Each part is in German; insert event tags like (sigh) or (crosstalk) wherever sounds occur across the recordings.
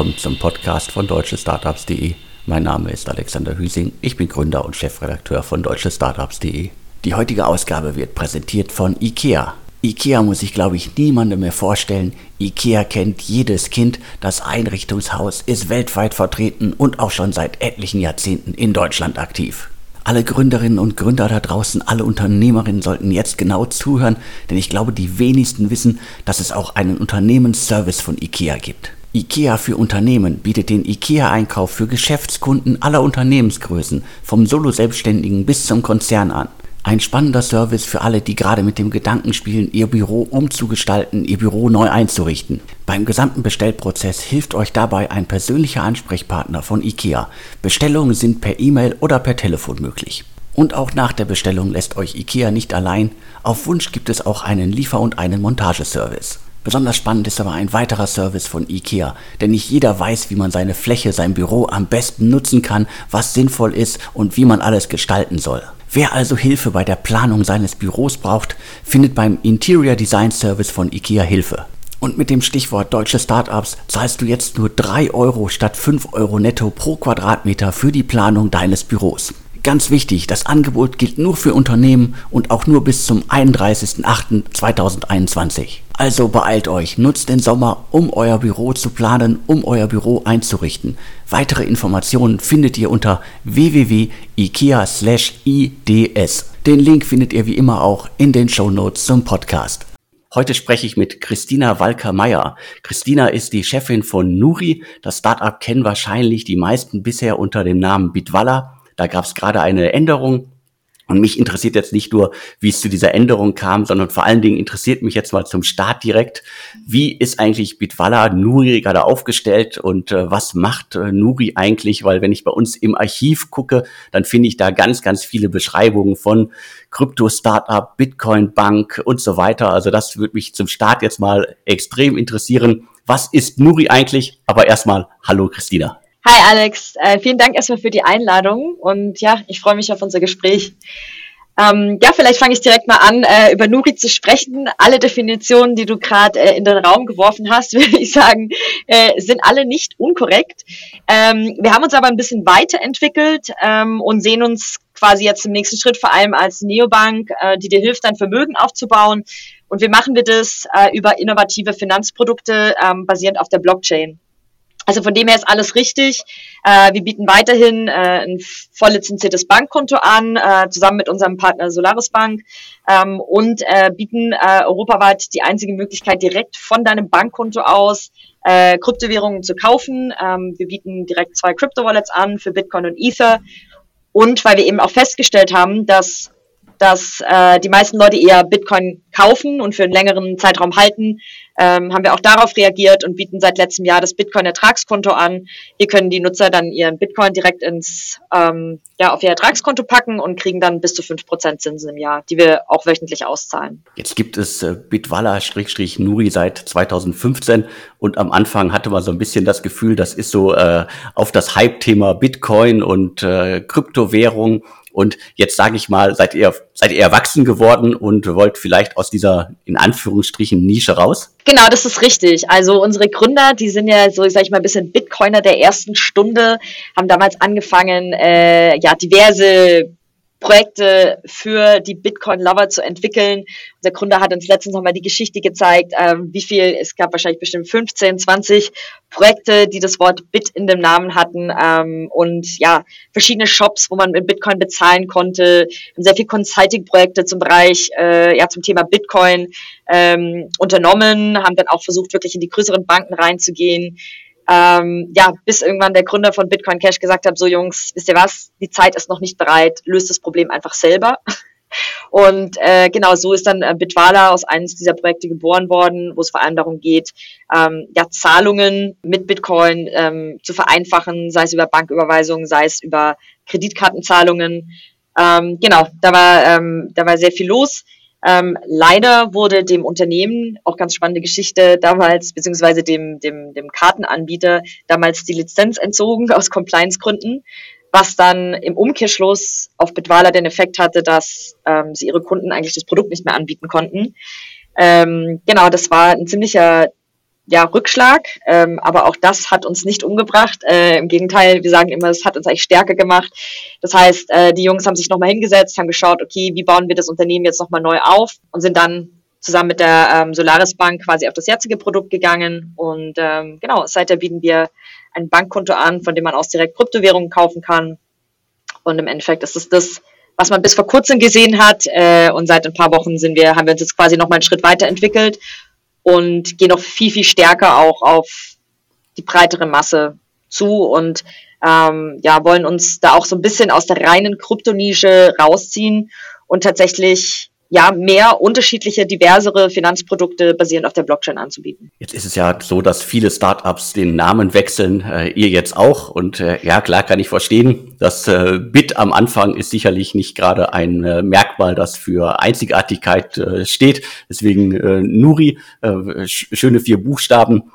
willkommen zum Podcast von deutschestartups.de. Mein Name ist Alexander Hüsing, ich bin Gründer und Chefredakteur von deutschestartups.de. Die heutige Ausgabe wird präsentiert von IKEA. IKEA muss ich glaube ich niemandem mehr vorstellen. IKEA kennt jedes Kind, das Einrichtungshaus ist weltweit vertreten und auch schon seit etlichen Jahrzehnten in Deutschland aktiv. Alle Gründerinnen und Gründer da draußen, alle Unternehmerinnen sollten jetzt genau zuhören, denn ich glaube, die wenigsten wissen, dass es auch einen Unternehmensservice von IKEA gibt. IKEA für Unternehmen bietet den IKEA-Einkauf für Geschäftskunden aller Unternehmensgrößen, vom Solo-Selbstständigen bis zum Konzern an. Ein spannender Service für alle, die gerade mit dem Gedanken spielen, ihr Büro umzugestalten, ihr Büro neu einzurichten. Beim gesamten Bestellprozess hilft euch dabei ein persönlicher Ansprechpartner von IKEA. Bestellungen sind per E-Mail oder per Telefon möglich. Und auch nach der Bestellung lässt euch IKEA nicht allein. Auf Wunsch gibt es auch einen Liefer- und einen Montageservice. Besonders spannend ist aber ein weiterer Service von IKEA, denn nicht jeder weiß, wie man seine Fläche, sein Büro am besten nutzen kann, was sinnvoll ist und wie man alles gestalten soll. Wer also Hilfe bei der Planung seines Büros braucht, findet beim Interior Design Service von IKEA Hilfe. Und mit dem Stichwort deutsche Startups zahlst du jetzt nur 3 Euro statt 5 Euro netto pro Quadratmeter für die Planung deines Büros. Ganz wichtig, das Angebot gilt nur für Unternehmen und auch nur bis zum 31.08.2021. Also beeilt euch, nutzt den Sommer, um euer Büro zu planen, um euer Büro einzurichten. Weitere Informationen findet ihr unter www.ikea/ids. Den Link findet ihr wie immer auch in den Show Notes zum Podcast. Heute spreche ich mit Christina Walker-Meyer. Christina ist die Chefin von Nuri. Das Startup kennen wahrscheinlich die meisten bisher unter dem Namen Bitwalla. Da gab es gerade eine Änderung. Und mich interessiert jetzt nicht nur, wie es zu dieser Änderung kam, sondern vor allen Dingen interessiert mich jetzt mal zum Start direkt, wie ist eigentlich Bitwala Nuri gerade aufgestellt und äh, was macht äh, Nuri eigentlich? Weil wenn ich bei uns im Archiv gucke, dann finde ich da ganz, ganz viele Beschreibungen von Krypto-Startup, Bitcoin-Bank und so weiter. Also das würde mich zum Start jetzt mal extrem interessieren. Was ist Nuri eigentlich? Aber erstmal, hallo Christina. Hi Alex, äh, vielen Dank erstmal für die Einladung und ja, ich freue mich auf unser Gespräch. Ähm, ja, vielleicht fange ich direkt mal an, äh, über Nuri zu sprechen. Alle Definitionen, die du gerade äh, in den Raum geworfen hast, (laughs) würde ich sagen, äh, sind alle nicht unkorrekt. Ähm, wir haben uns aber ein bisschen weiterentwickelt ähm, und sehen uns quasi jetzt im nächsten Schritt vor allem als Neobank, äh, die dir hilft, dein Vermögen aufzubauen. Und wie machen wir das äh, über innovative Finanzprodukte ähm, basierend auf der Blockchain? Also von dem her ist alles richtig. Äh, wir bieten weiterhin äh, ein voll lizenziertes Bankkonto an, äh, zusammen mit unserem Partner Solaris Bank ähm, und äh, bieten äh, europaweit die einzige Möglichkeit, direkt von deinem Bankkonto aus äh, Kryptowährungen zu kaufen. Ähm, wir bieten direkt zwei Crypto-Wallets an für Bitcoin und Ether. Und weil wir eben auch festgestellt haben, dass dass äh, die meisten Leute eher Bitcoin kaufen und für einen längeren Zeitraum halten, ähm, haben wir auch darauf reagiert und bieten seit letztem Jahr das Bitcoin-Ertragskonto an. Hier können die Nutzer dann ihren Bitcoin direkt ins, ähm, ja, auf ihr Ertragskonto packen und kriegen dann bis zu fünf Prozent Zinsen im Jahr, die wir auch wöchentlich auszahlen. Jetzt gibt es äh, Bitwala-Nuri seit 2015 und am Anfang hatte man so ein bisschen das Gefühl, das ist so äh, auf das Hype-Thema Bitcoin und äh, Kryptowährung und jetzt sage ich mal, seid ihr, seid ihr erwachsen geworden und wollt vielleicht aus dieser, in Anführungsstrichen, Nische raus? Genau, das ist richtig. Also unsere Gründer, die sind ja so, sag ich mal, ein bisschen Bitcoiner der ersten Stunde, haben damals angefangen, äh, ja, diverse Projekte für die Bitcoin-Lover zu entwickeln. Unser Gründer hat uns letztens nochmal die Geschichte gezeigt, ähm, wie viel, es gab wahrscheinlich bestimmt 15, 20 Projekte, die das Wort Bit in dem Namen hatten ähm, und ja, verschiedene Shops, wo man mit Bitcoin bezahlen konnte, sehr viel Consulting-Projekte zum Bereich, äh, ja, zum Thema Bitcoin ähm, unternommen, haben dann auch versucht, wirklich in die größeren Banken reinzugehen, ähm, ja, bis irgendwann der Gründer von Bitcoin Cash gesagt hat, so Jungs, wisst ihr was, die Zeit ist noch nicht bereit, löst das Problem einfach selber. (laughs) Und äh, genau so ist dann äh, Bitwala aus eines dieser Projekte geboren worden, wo es vor allem darum geht, ähm, ja, Zahlungen mit Bitcoin ähm, zu vereinfachen, sei es über Banküberweisungen, sei es über Kreditkartenzahlungen. Ähm, genau, da war, ähm, da war sehr viel los. Ähm, leider wurde dem Unternehmen, auch ganz spannende Geschichte damals, beziehungsweise dem, dem, dem Kartenanbieter damals die Lizenz entzogen (laughs) aus Compliance-Gründen, was dann im Umkehrschluss auf Bitwala den Effekt hatte, dass ähm, sie ihre Kunden eigentlich das Produkt nicht mehr anbieten konnten. Ähm, genau, das war ein ziemlicher ja, Rückschlag, ähm, aber auch das hat uns nicht umgebracht. Äh, Im Gegenteil, wir sagen immer, es hat uns eigentlich stärker gemacht. Das heißt, äh, die Jungs haben sich nochmal hingesetzt, haben geschaut, okay, wie bauen wir das Unternehmen jetzt nochmal neu auf und sind dann zusammen mit der ähm, Solaris Bank quasi auf das jetzige Produkt gegangen. Und ähm, genau, seither bieten wir ein Bankkonto an, von dem man aus direkt Kryptowährungen kaufen kann. Und im Endeffekt ist es das, was man bis vor kurzem gesehen hat. Äh, und seit ein paar Wochen sind wir, haben wir uns jetzt quasi nochmal einen Schritt weiterentwickelt und gehen noch viel, viel stärker auch auf die breitere Masse zu und ähm, ja, wollen uns da auch so ein bisschen aus der reinen Kryptonische rausziehen und tatsächlich ja, mehr unterschiedliche, diversere Finanzprodukte basierend auf der Blockchain anzubieten. Jetzt ist es ja so, dass viele Startups den Namen wechseln, äh, ihr jetzt auch. Und äh, ja, klar kann ich verstehen, das äh, Bit am Anfang ist sicherlich nicht gerade ein äh, Merkmal, das für Einzigartigkeit äh, steht. Deswegen äh, Nuri, äh, schöne vier Buchstaben.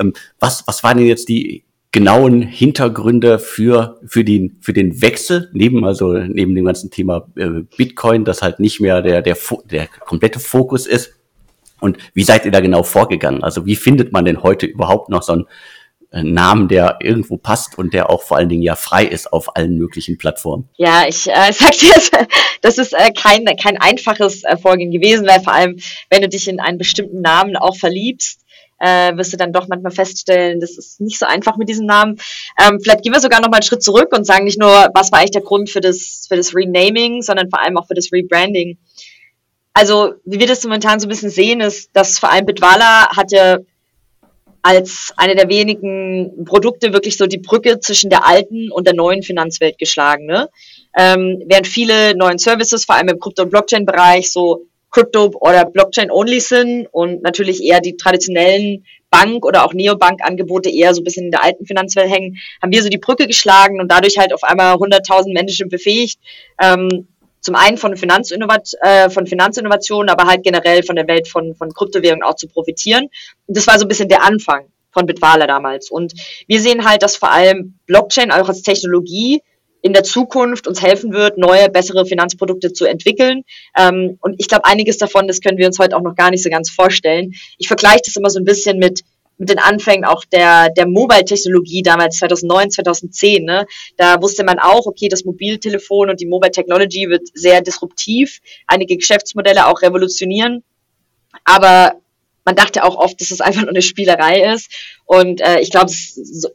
Ähm, was, was waren denn jetzt die genauen Hintergründe für, für, den, für den Wechsel, neben, also neben dem ganzen Thema äh, Bitcoin, das halt nicht mehr der, der, der komplette Fokus ist. Und wie seid ihr da genau vorgegangen? Also wie findet man denn heute überhaupt noch so einen äh, Namen, der irgendwo passt und der auch vor allen Dingen ja frei ist auf allen möglichen Plattformen. Ja, ich äh, (laughs) sag dir, das ist äh, kein, kein einfaches äh, Vorgehen gewesen, weil vor allem, wenn du dich in einen bestimmten Namen auch verliebst, äh, wirst du dann doch manchmal feststellen, das ist nicht so einfach mit diesem Namen. Ähm, vielleicht gehen wir sogar noch mal einen Schritt zurück und sagen nicht nur, was war eigentlich der Grund für das, für das Renaming, sondern vor allem auch für das Rebranding. Also, wie wir das momentan so ein bisschen sehen, ist, dass vor allem Bitwala hat ja als eine der wenigen Produkte wirklich so die Brücke zwischen der alten und der neuen Finanzwelt geschlagen. Ne? Ähm, während viele neuen Services, vor allem im Krypto- und Blockchain-Bereich, so Crypto- oder Blockchain-only sind und natürlich eher die traditionellen Bank- oder auch Neobank-Angebote eher so ein bisschen in der alten Finanzwelt hängen, haben wir so die Brücke geschlagen und dadurch halt auf einmal 100.000 Menschen befähigt, ähm, zum einen von, Finanzinnovat äh, von Finanzinnovationen, aber halt generell von der Welt von, von Kryptowährungen auch zu profitieren. Und das war so ein bisschen der Anfang von Bitwala damals. Und wir sehen halt, dass vor allem Blockchain auch als Technologie in der Zukunft uns helfen wird, neue, bessere Finanzprodukte zu entwickeln. Ähm, und ich glaube, einiges davon, das können wir uns heute auch noch gar nicht so ganz vorstellen. Ich vergleiche das immer so ein bisschen mit mit den Anfängen auch der, der Mobile-Technologie damals 2009, 2010. Ne? Da wusste man auch, okay, das Mobiltelefon und die Mobile Technology wird sehr disruptiv, einige Geschäftsmodelle auch revolutionieren. Aber man dachte auch oft, dass es einfach nur eine Spielerei ist. Und äh, ich glaube,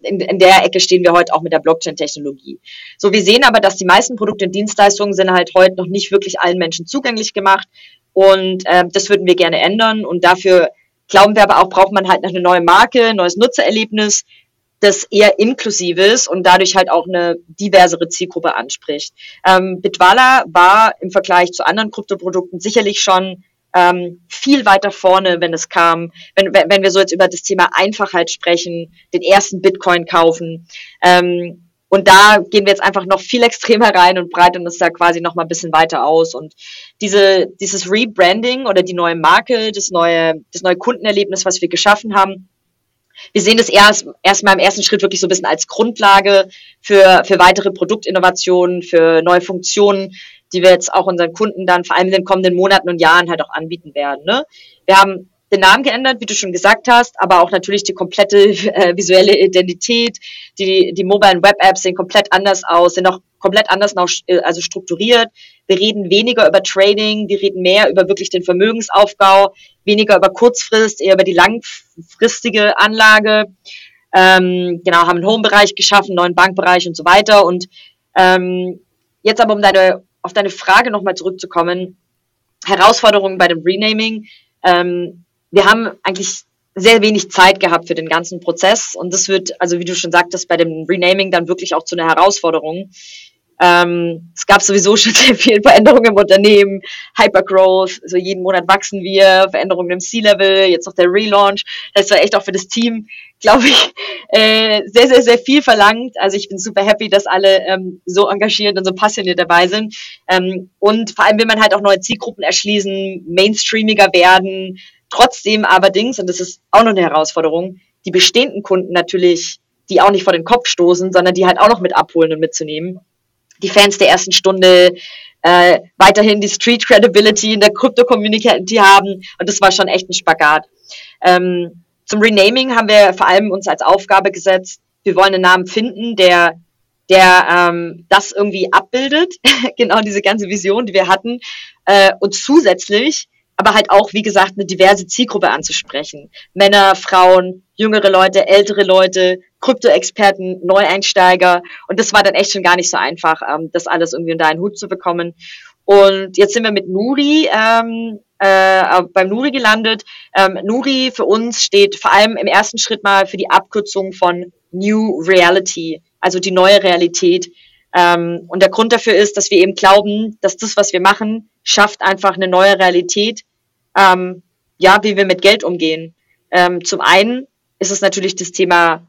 in, in der Ecke stehen wir heute auch mit der Blockchain-Technologie. So, wir sehen aber, dass die meisten Produkte und Dienstleistungen sind halt heute noch nicht wirklich allen Menschen zugänglich gemacht. Und äh, das würden wir gerne ändern. Und dafür glauben wir aber auch, braucht man halt noch eine neue Marke, neues Nutzererlebnis, das eher inklusiv ist und dadurch halt auch eine diversere Zielgruppe anspricht. Ähm, Bitwala war im Vergleich zu anderen Kryptoprodukten sicherlich schon ähm, viel weiter vorne, wenn es kam, wenn, wenn wir so jetzt über das Thema Einfachheit sprechen, den ersten Bitcoin kaufen. Ähm, und da gehen wir jetzt einfach noch viel extremer rein und breiten uns da quasi noch mal ein bisschen weiter aus. Und diese, dieses Rebranding oder die neue Marke, das neue, das neue Kundenerlebnis, was wir geschaffen haben, wir sehen das erst erstmal im ersten Schritt wirklich so ein bisschen als Grundlage für, für weitere Produktinnovationen, für neue Funktionen, die wir jetzt auch unseren Kunden dann vor allem in den kommenden Monaten und Jahren halt auch anbieten werden. Ne? Wir haben den Namen geändert, wie du schon gesagt hast, aber auch natürlich die komplette äh, visuelle Identität. Die, die mobilen Web-Apps sehen komplett anders aus, sind auch komplett anders noch, äh, also strukturiert. Wir reden weniger über Trading, wir reden mehr über wirklich den Vermögensaufbau, weniger über Kurzfrist, eher über die langfristige Anlage. Ähm, genau, haben einen Home-Bereich geschaffen, neuen Bankbereich und so weiter. Und ähm, jetzt aber, um deine, auf deine Frage nochmal zurückzukommen, Herausforderungen bei dem Renaming. Ähm, wir haben eigentlich sehr wenig Zeit gehabt für den ganzen Prozess und das wird, also wie du schon sagtest, bei dem Renaming dann wirklich auch zu einer Herausforderung. Ähm, es gab sowieso schon (laughs) sehr viele Veränderungen im Unternehmen, Hypergrowth, so jeden Monat wachsen wir, Veränderungen im C-Level, jetzt noch der Relaunch. Das war echt auch für das Team, glaube ich, (laughs) äh, sehr, sehr, sehr viel verlangt. Also ich bin super happy, dass alle ähm, so engagiert und so passioniert dabei sind. Ähm, und vor allem will man halt auch neue Zielgruppen erschließen, mainstreamiger werden, Trotzdem allerdings, und das ist auch noch eine Herausforderung, die bestehenden Kunden natürlich, die auch nicht vor den Kopf stoßen, sondern die halt auch noch mit abholen und mitzunehmen. Die Fans der ersten Stunde, äh, weiterhin die Street Credibility in der Crypto-Community haben. Und das war schon echt ein Spagat. Ähm, zum Renaming haben wir vor allem uns als Aufgabe gesetzt, wir wollen einen Namen finden, der der ähm, das irgendwie abbildet, (laughs) genau diese ganze Vision, die wir hatten, äh, und zusätzlich aber halt auch, wie gesagt, eine diverse Zielgruppe anzusprechen. Männer, Frauen, jüngere Leute, ältere Leute, Krypto-Experten, Neueinsteiger. Und das war dann echt schon gar nicht so einfach, ähm, das alles irgendwie unter einen Hut zu bekommen. Und jetzt sind wir mit Nuri ähm, äh, beim Nuri gelandet. Ähm, Nuri für uns steht vor allem im ersten Schritt mal für die Abkürzung von New Reality, also die neue Realität. Ähm, und der Grund dafür ist, dass wir eben glauben, dass das, was wir machen, schafft einfach eine neue Realität, ähm, ja, wie wir mit Geld umgehen. Ähm, zum einen ist es natürlich das Thema,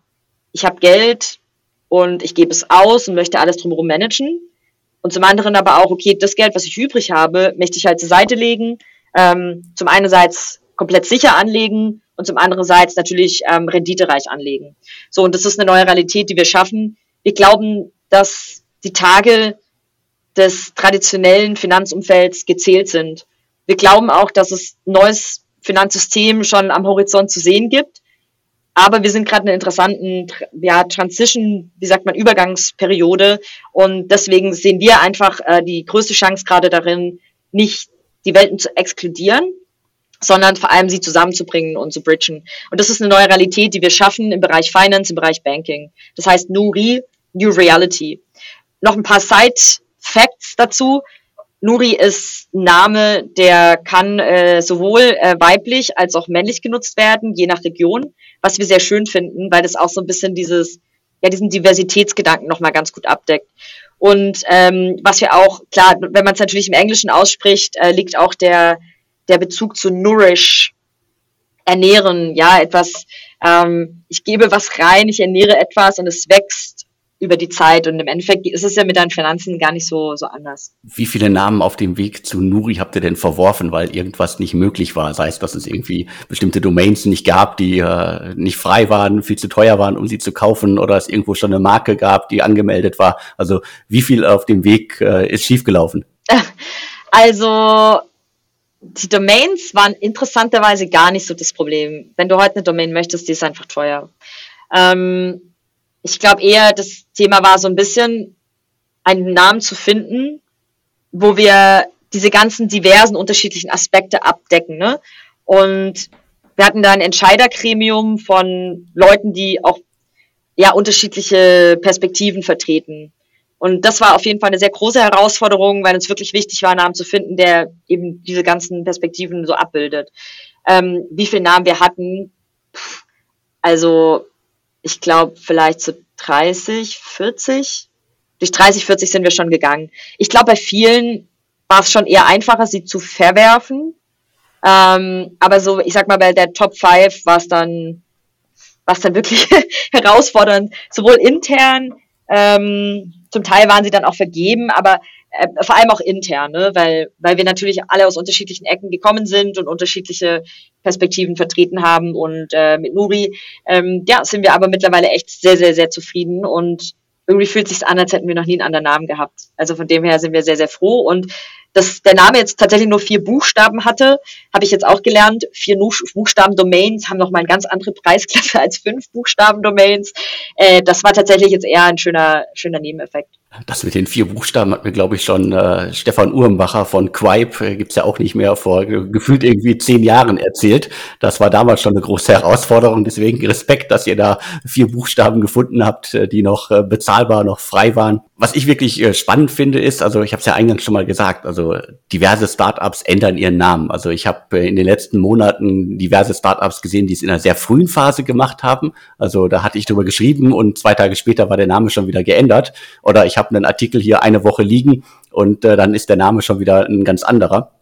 ich habe Geld und ich gebe es aus und möchte alles drumherum managen. Und zum anderen aber auch, okay, das Geld, was ich übrig habe, möchte ich halt zur Seite legen. Ähm, zum einerseits komplett sicher anlegen und zum andererseits natürlich ähm, renditereich anlegen. So, und das ist eine neue Realität, die wir schaffen. Wir glauben, dass die Tage des traditionellen Finanzumfelds gezählt sind. Wir glauben auch, dass es neues Finanzsystem schon am Horizont zu sehen gibt. Aber wir sind gerade in einer interessanten ja, Transition, wie sagt man, Übergangsperiode. Und deswegen sehen wir einfach äh, die größte Chance gerade darin, nicht die Welten zu exkludieren, sondern vor allem sie zusammenzubringen und zu bridgen. Und das ist eine neue Realität, die wir schaffen im Bereich Finance, im Bereich Banking. Das heißt Nuri, New Reality. Noch ein paar Side Facts dazu. Nuri ist Name, der kann äh, sowohl äh, weiblich als auch männlich genutzt werden, je nach Region, was wir sehr schön finden, weil das auch so ein bisschen dieses, ja, diesen Diversitätsgedanken nochmal ganz gut abdeckt. Und ähm, was wir auch, klar, wenn man es natürlich im Englischen ausspricht, äh, liegt auch der, der Bezug zu Nourish, ernähren, ja, etwas, ähm, ich gebe was rein, ich ernähre etwas und es wächst über die Zeit und im Endeffekt ist es ja mit deinen Finanzen gar nicht so, so anders. Wie viele Namen auf dem Weg zu Nuri habt ihr denn verworfen, weil irgendwas nicht möglich war? Sei es, dass es irgendwie bestimmte Domains nicht gab, die äh, nicht frei waren, viel zu teuer waren, um sie zu kaufen, oder es irgendwo schon eine Marke gab, die angemeldet war. Also wie viel auf dem Weg äh, ist schiefgelaufen? (laughs) Also die Domains waren interessanterweise gar nicht so das Problem. Wenn du heute eine Domain möchtest, die ist einfach teuer. Ähm, ich glaube eher, das Thema war so ein bisschen, einen Namen zu finden, wo wir diese ganzen diversen unterschiedlichen Aspekte abdecken. Ne? Und wir hatten da ein Entscheidergremium von Leuten, die auch ja unterschiedliche Perspektiven vertreten. Und das war auf jeden Fall eine sehr große Herausforderung, weil uns wirklich wichtig war, einen Namen zu finden, der eben diese ganzen Perspektiven so abbildet. Ähm, wie viele Namen wir hatten, also ich glaube, vielleicht zu 30, 40. Durch 30, 40 sind wir schon gegangen. Ich glaube, bei vielen war es schon eher einfacher, sie zu verwerfen. Ähm, aber so, ich sag mal, bei der Top 5 war es dann, war es dann wirklich (laughs) herausfordernd, sowohl intern, ähm, zum Teil waren sie dann auch vergeben, aber äh, vor allem auch intern, ne? weil, weil wir natürlich alle aus unterschiedlichen Ecken gekommen sind und unterschiedliche Perspektiven vertreten haben. Und äh, mit Nuri, ähm, ja, sind wir aber mittlerweile echt sehr, sehr, sehr zufrieden und irgendwie fühlt es sich an, als hätten wir noch nie einen anderen Namen gehabt. Also von dem her sind wir sehr, sehr froh und dass der Name jetzt tatsächlich nur vier Buchstaben hatte, habe ich jetzt auch gelernt. Vier Buchstaben-Domains haben nochmal eine ganz andere Preisklasse (laughs) als fünf Buchstaben-Domains. Äh, das war tatsächlich jetzt eher ein schöner, schöner Nebeneffekt. Das mit den vier Buchstaben hat mir, glaube ich, schon äh, Stefan Uhrenbacher von Quipe, äh, gibt's ja auch nicht mehr, vor gefühlt irgendwie zehn Jahren erzählt. Das war damals schon eine große Herausforderung. Deswegen Respekt, dass ihr da vier Buchstaben gefunden habt, äh, die noch äh, bezahlbar, noch frei waren. Was ich wirklich äh, spannend finde, ist, also ich habe es ja eingangs schon mal gesagt, also diverse Startups ändern ihren Namen. Also ich habe äh, in den letzten Monaten diverse Startups gesehen, die es in einer sehr frühen Phase gemacht haben. Also da hatte ich drüber geschrieben und zwei Tage später war der Name schon wieder geändert. Oder ich habe einen Artikel hier eine Woche liegen und äh, dann ist der Name schon wieder ein ganz anderer.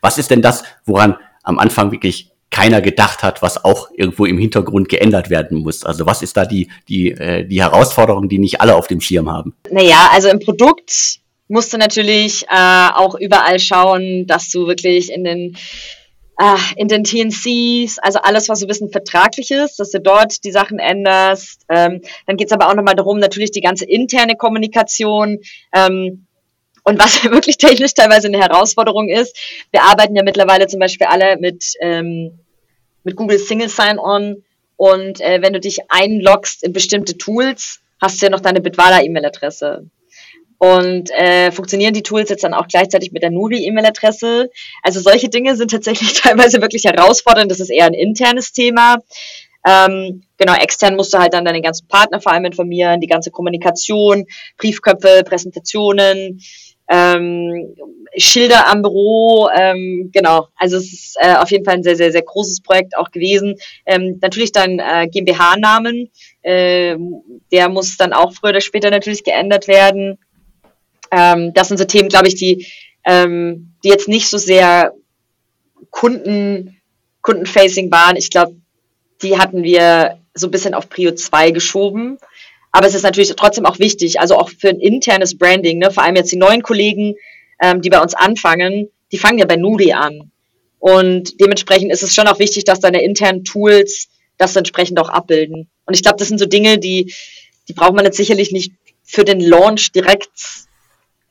Was ist denn das, woran am Anfang wirklich keiner gedacht hat, was auch irgendwo im Hintergrund geändert werden muss. Also was ist da die, die, äh, die Herausforderung, die nicht alle auf dem Schirm haben? Naja, also im Produkt musst du natürlich äh, auch überall schauen, dass du wirklich in den in den TNCs, also alles, was so ein bisschen vertraglich ist, dass du dort die Sachen änderst. Ähm, dann geht's aber auch nochmal darum, natürlich die ganze interne Kommunikation. Ähm, und was (laughs) wirklich technisch teilweise eine Herausforderung ist, wir arbeiten ja mittlerweile zum Beispiel alle mit, ähm, mit Google Single Sign-On und äh, wenn du dich einloggst in bestimmte Tools, hast du ja noch deine Bitwala-E-Mail-Adresse. Und äh, funktionieren die Tools jetzt dann auch gleichzeitig mit der Nuri-E-Mail-Adresse? Also solche Dinge sind tatsächlich (laughs) teilweise wirklich herausfordernd. Das ist eher ein internes Thema. Ähm, genau, extern musst du halt dann deine ganzen Partner vor allem informieren, die ganze Kommunikation, Briefköpfe, Präsentationen, ähm, Schilder am Büro, ähm, genau. Also es ist äh, auf jeden Fall ein sehr, sehr, sehr großes Projekt auch gewesen. Ähm, natürlich dann äh, GmbH-Namen, äh, der muss dann auch früher oder später natürlich geändert werden. Ähm, das sind so Themen, glaube ich, die, ähm, die jetzt nicht so sehr Kunden, Kundenfacing waren. Ich glaube, die hatten wir so ein bisschen auf Prio 2 geschoben. Aber es ist natürlich trotzdem auch wichtig, also auch für ein internes Branding, ne? vor allem jetzt die neuen Kollegen, ähm, die bei uns anfangen, die fangen ja bei Nuri an. Und dementsprechend ist es schon auch wichtig, dass deine internen Tools das entsprechend auch abbilden. Und ich glaube, das sind so Dinge, die, die braucht man jetzt sicherlich nicht für den Launch direkt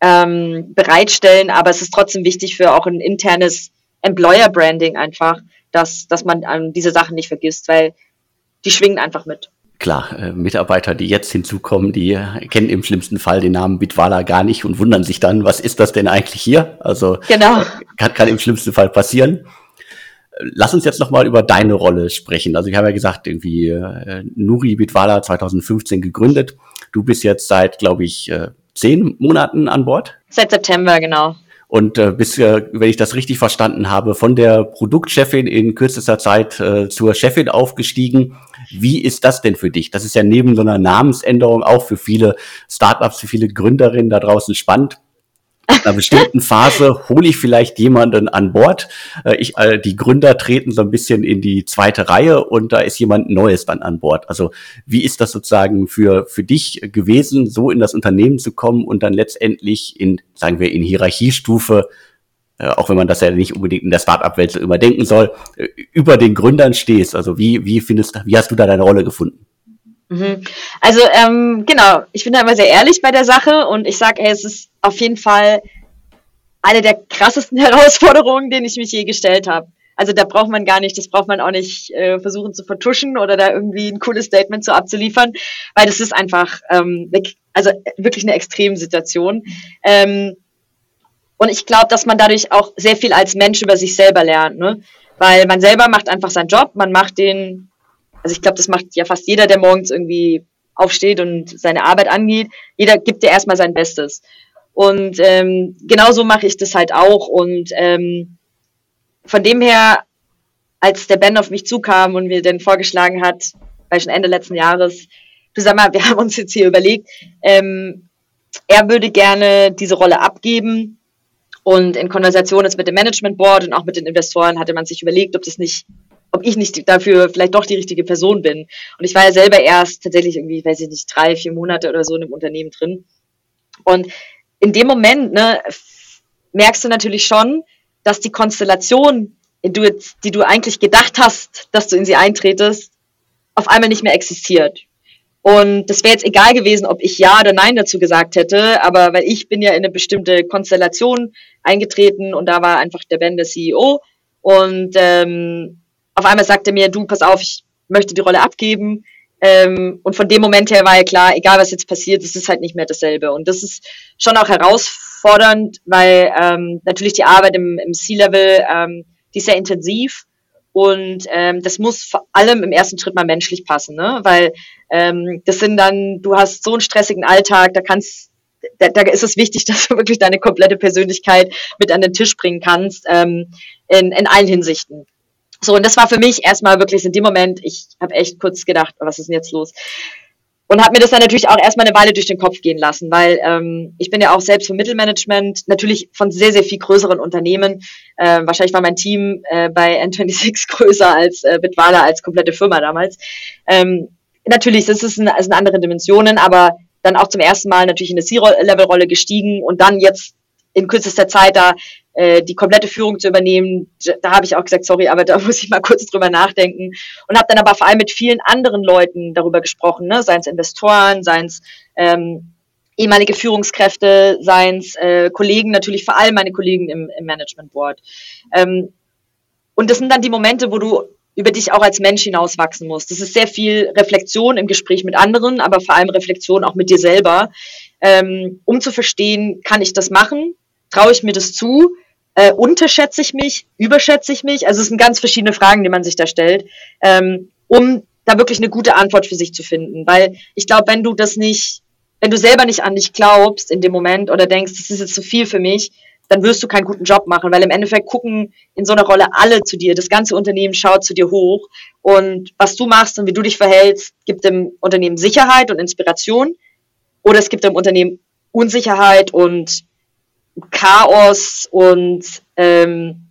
ähm, bereitstellen, aber es ist trotzdem wichtig für auch ein internes Employer Branding einfach, dass, dass man ähm, diese Sachen nicht vergisst, weil die schwingen einfach mit. Klar, äh, Mitarbeiter, die jetzt hinzukommen, die kennen im schlimmsten Fall den Namen Bitwala gar nicht und wundern sich dann, was ist das denn eigentlich hier? Also genau. kann, kann im schlimmsten Fall passieren. Lass uns jetzt nochmal über deine Rolle sprechen. Also ich habe ja gesagt, irgendwie äh, Nuri Bitwala 2015 gegründet. Du bist jetzt seit, glaube ich, äh, zehn Monaten an Bord? Seit September, genau. Und äh, bis, äh, wenn ich das richtig verstanden habe, von der Produktchefin in kürzester Zeit äh, zur Chefin aufgestiegen. Wie ist das denn für dich? Das ist ja neben so einer Namensänderung auch für viele Startups, für viele Gründerinnen da draußen spannend einer bestimmten Phase hole ich vielleicht jemanden an Bord. Äh, ich, äh, die Gründer treten so ein bisschen in die zweite Reihe und da ist jemand Neues dann an Bord. Also wie ist das sozusagen für, für dich gewesen, so in das Unternehmen zu kommen und dann letztendlich in, sagen wir, in Hierarchiestufe äh, auch wenn man das ja nicht unbedingt in der Start-up-Welt so immer denken soll, über den Gründern stehst. Also wie, wie findest, wie hast du da deine Rolle gefunden? Mhm. Also ähm, genau, ich bin da immer sehr ehrlich bei der Sache und ich sage, es ist auf jeden Fall eine der krassesten (laughs) Herausforderungen, denen ich mich je gestellt habe. Also da braucht man gar nicht, das braucht man auch nicht äh, versuchen zu vertuschen oder da irgendwie ein cooles Statement zu abzuliefern, weil das ist einfach ähm, also wirklich eine Extremsituation. Ähm, und ich glaube, dass man dadurch auch sehr viel als Mensch über sich selber lernt, ne? Weil man selber macht einfach seinen Job, man macht den also ich glaube, das macht ja fast jeder, der morgens irgendwie aufsteht und seine Arbeit angeht. Jeder gibt ja erstmal sein Bestes. Und ähm, genauso mache ich das halt auch. Und ähm, von dem her, als der Ben auf mich zukam und mir dann vorgeschlagen hat, weil schon Ende letzten Jahres, du sag mal, (laughs) wir haben uns jetzt hier überlegt, ähm, er würde gerne diese Rolle abgeben. Und in Konversation jetzt mit dem Management Board und auch mit den Investoren hatte man sich überlegt, ob das nicht ob ich nicht dafür vielleicht doch die richtige Person bin. Und ich war ja selber erst tatsächlich irgendwie, weiß ich nicht, drei, vier Monate oder so in einem Unternehmen drin. Und in dem Moment ne, merkst du natürlich schon, dass die Konstellation, die du, jetzt, die du eigentlich gedacht hast, dass du in sie eintretest, auf einmal nicht mehr existiert. Und das wäre jetzt egal gewesen, ob ich Ja oder Nein dazu gesagt hätte, aber weil ich bin ja in eine bestimmte Konstellation eingetreten und da war einfach der Ben der CEO und ähm, auf einmal sagte er mir, du, pass auf, ich möchte die Rolle abgeben. Ähm, und von dem Moment her war ja klar, egal was jetzt passiert, es ist halt nicht mehr dasselbe. Und das ist schon auch herausfordernd, weil ähm, natürlich die Arbeit im, im C-Level, ähm, die ist sehr intensiv. Und ähm, das muss vor allem im ersten Schritt mal menschlich passen, ne? Weil ähm, das sind dann, du hast so einen stressigen Alltag, da kannst da, da ist es wichtig, (laughs) dass du wirklich deine komplette Persönlichkeit mit an den Tisch bringen kannst, ähm, in, in allen Hinsichten. So, und das war für mich erstmal wirklich in dem Moment, ich habe echt kurz gedacht, was ist denn jetzt los? Und habe mir das dann natürlich auch erstmal eine Weile durch den Kopf gehen lassen, weil ähm, ich bin ja auch selbst vom Mittelmanagement, natürlich von sehr, sehr viel größeren Unternehmen. Äh, wahrscheinlich war mein Team äh, bei N26 (laughs) größer als äh, Bitwala, als komplette Firma damals. Ähm, natürlich, das ist eine, sind andere Dimensionen, aber dann auch zum ersten Mal natürlich in eine C-Level-Rolle gestiegen und dann jetzt in kürzester Zeit da äh, die komplette Führung zu übernehmen, da habe ich auch gesagt, sorry, aber da (laughs) muss ich mal kurz drüber nachdenken. Und habe dann aber vor allem mit vielen anderen Leuten darüber gesprochen, ne? seien es Investoren, seien es ähm, ehemalige Führungskräfte, seien es äh, Kollegen, natürlich vor allem meine Kollegen im, im Management Board. Ähm, und das sind dann die Momente, wo du über dich auch als Mensch hinauswachsen musst. Das ist sehr viel Reflexion im Gespräch mit anderen, aber vor allem Reflexion auch mit dir selber, ähm, um zu verstehen, kann ich das machen? Traue ich mir das zu? Äh, unterschätze ich mich? Überschätze ich mich? Also es sind ganz verschiedene Fragen, die man sich da stellt, ähm, um da wirklich eine gute Antwort für sich zu finden. Weil ich glaube, wenn du das nicht, wenn du selber nicht an dich glaubst in dem Moment oder denkst, das ist jetzt zu viel für mich, dann wirst du keinen guten Job machen, weil im Endeffekt gucken in so einer Rolle alle zu dir. Das ganze Unternehmen schaut zu dir hoch. Und was du machst und wie du dich verhältst, gibt dem Unternehmen Sicherheit und Inspiration. Oder es gibt dem Unternehmen Unsicherheit und Chaos und ähm,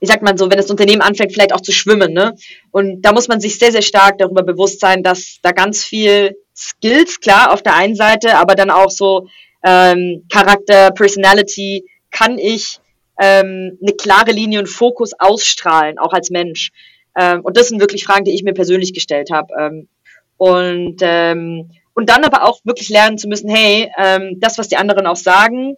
wie sagt man so, wenn das Unternehmen anfängt, vielleicht auch zu schwimmen. Ne? Und da muss man sich sehr, sehr stark darüber bewusst sein, dass da ganz viel Skills, klar, auf der einen Seite, aber dann auch so ähm, Charakter, Personality, kann ich ähm, eine klare Linie und Fokus ausstrahlen, auch als Mensch. Ähm, und das sind wirklich Fragen, die ich mir persönlich gestellt habe. Ähm, und, ähm, und dann aber auch wirklich lernen zu müssen, hey, ähm, das, was die anderen auch sagen,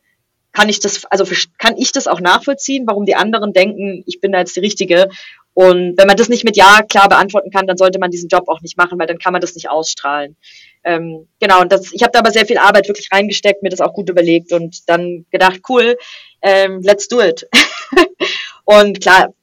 kann ich das, also kann ich das auch nachvollziehen, warum die anderen denken, ich bin da jetzt die Richtige. Und wenn man das nicht mit Ja klar beantworten kann, dann sollte man diesen Job auch nicht machen, weil dann kann man das nicht ausstrahlen ähm, genau, und das, ich habe da aber sehr viel Arbeit wirklich reingesteckt, mir das auch gut überlegt und dann gedacht, cool, ähm, let's do it. (laughs) und klar,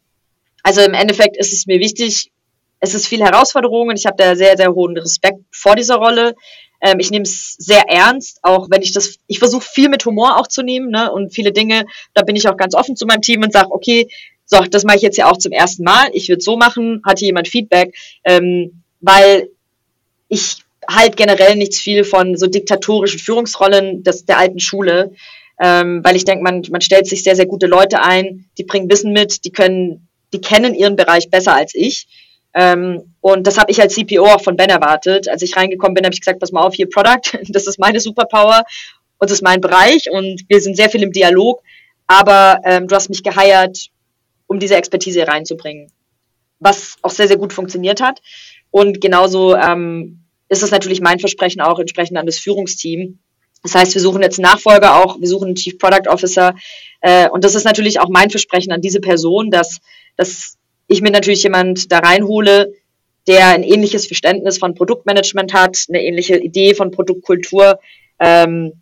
also im Endeffekt ist es mir wichtig, es ist viel Herausforderung und ich habe da sehr, sehr hohen Respekt vor dieser Rolle. Ähm, ich nehme es sehr ernst, auch wenn ich das, ich versuche viel mit Humor auch zu nehmen ne, und viele Dinge, da bin ich auch ganz offen zu meinem Team und sage, okay, so, das mache ich jetzt ja auch zum ersten Mal. Ich würde so machen, hat hier jemand Feedback, ähm, weil ich halt generell nichts viel von so diktatorischen Führungsrollen des, der alten Schule, ähm, weil ich denke, man, man stellt sich sehr, sehr gute Leute ein, die bringen Wissen mit, die können, die kennen ihren Bereich besser als ich. Ähm, und das habe ich als CPO auch von Ben erwartet. Als ich reingekommen bin, habe ich gesagt, pass mal auf, hier Product, (laughs) das ist meine Superpower und das ist mein Bereich und wir sind sehr viel im Dialog, aber ähm, du hast mich geheiert, um diese Expertise reinzubringen, was auch sehr, sehr gut funktioniert hat. Und genauso ähm, ist es natürlich mein Versprechen auch entsprechend an das Führungsteam. Das heißt, wir suchen jetzt Nachfolger auch, wir suchen einen Chief Product Officer. Äh, und das ist natürlich auch mein Versprechen an diese Person, dass, dass ich mir natürlich jemand da reinhole, der ein ähnliches Verständnis von Produktmanagement hat, eine ähnliche Idee von Produktkultur. Ähm,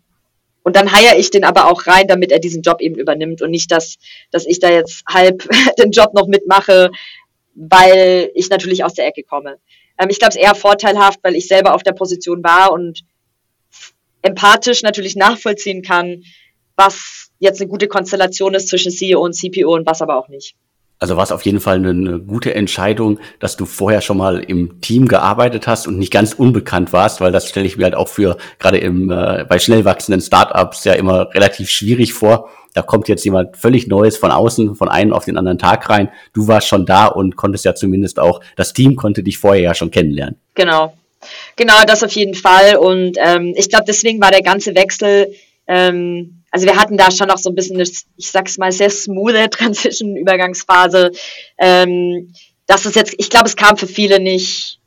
und dann heiere ich den aber auch rein, damit er diesen Job eben übernimmt und nicht, dass, dass ich da jetzt halb (laughs) den Job noch mitmache, weil ich natürlich aus der Ecke komme. Ähm, ich glaube, es ist eher vorteilhaft, weil ich selber auf der Position war und empathisch natürlich nachvollziehen kann, was jetzt eine gute Konstellation ist zwischen CEO und CPO und was aber auch nicht. Also war es auf jeden Fall eine, gute Entscheidung, dass du vorher schon mal im Team gearbeitet hast und nicht ganz unbekannt warst, weil das stelle ich mir halt auch für gerade im äh, bei schnell wachsenden Startups ja immer relativ schwierig vor, da kommt jetzt jemand völlig Neues von außen, von einem auf den anderen Tag rein. Du warst schon da und konntest ja zumindest auch, das Team konnte dich vorher ja schon kennenlernen. Genau. Genau, das auf jeden Fall. Und ähm, ich glaube, deswegen war der ganze Wechsel, ähm, also wir hatten da schon noch so ein bisschen, eine, ich sag's mal, sehr smooth Transition-Übergangsphase. Ähm, das ist jetzt, ich glaube, es kam für viele nicht,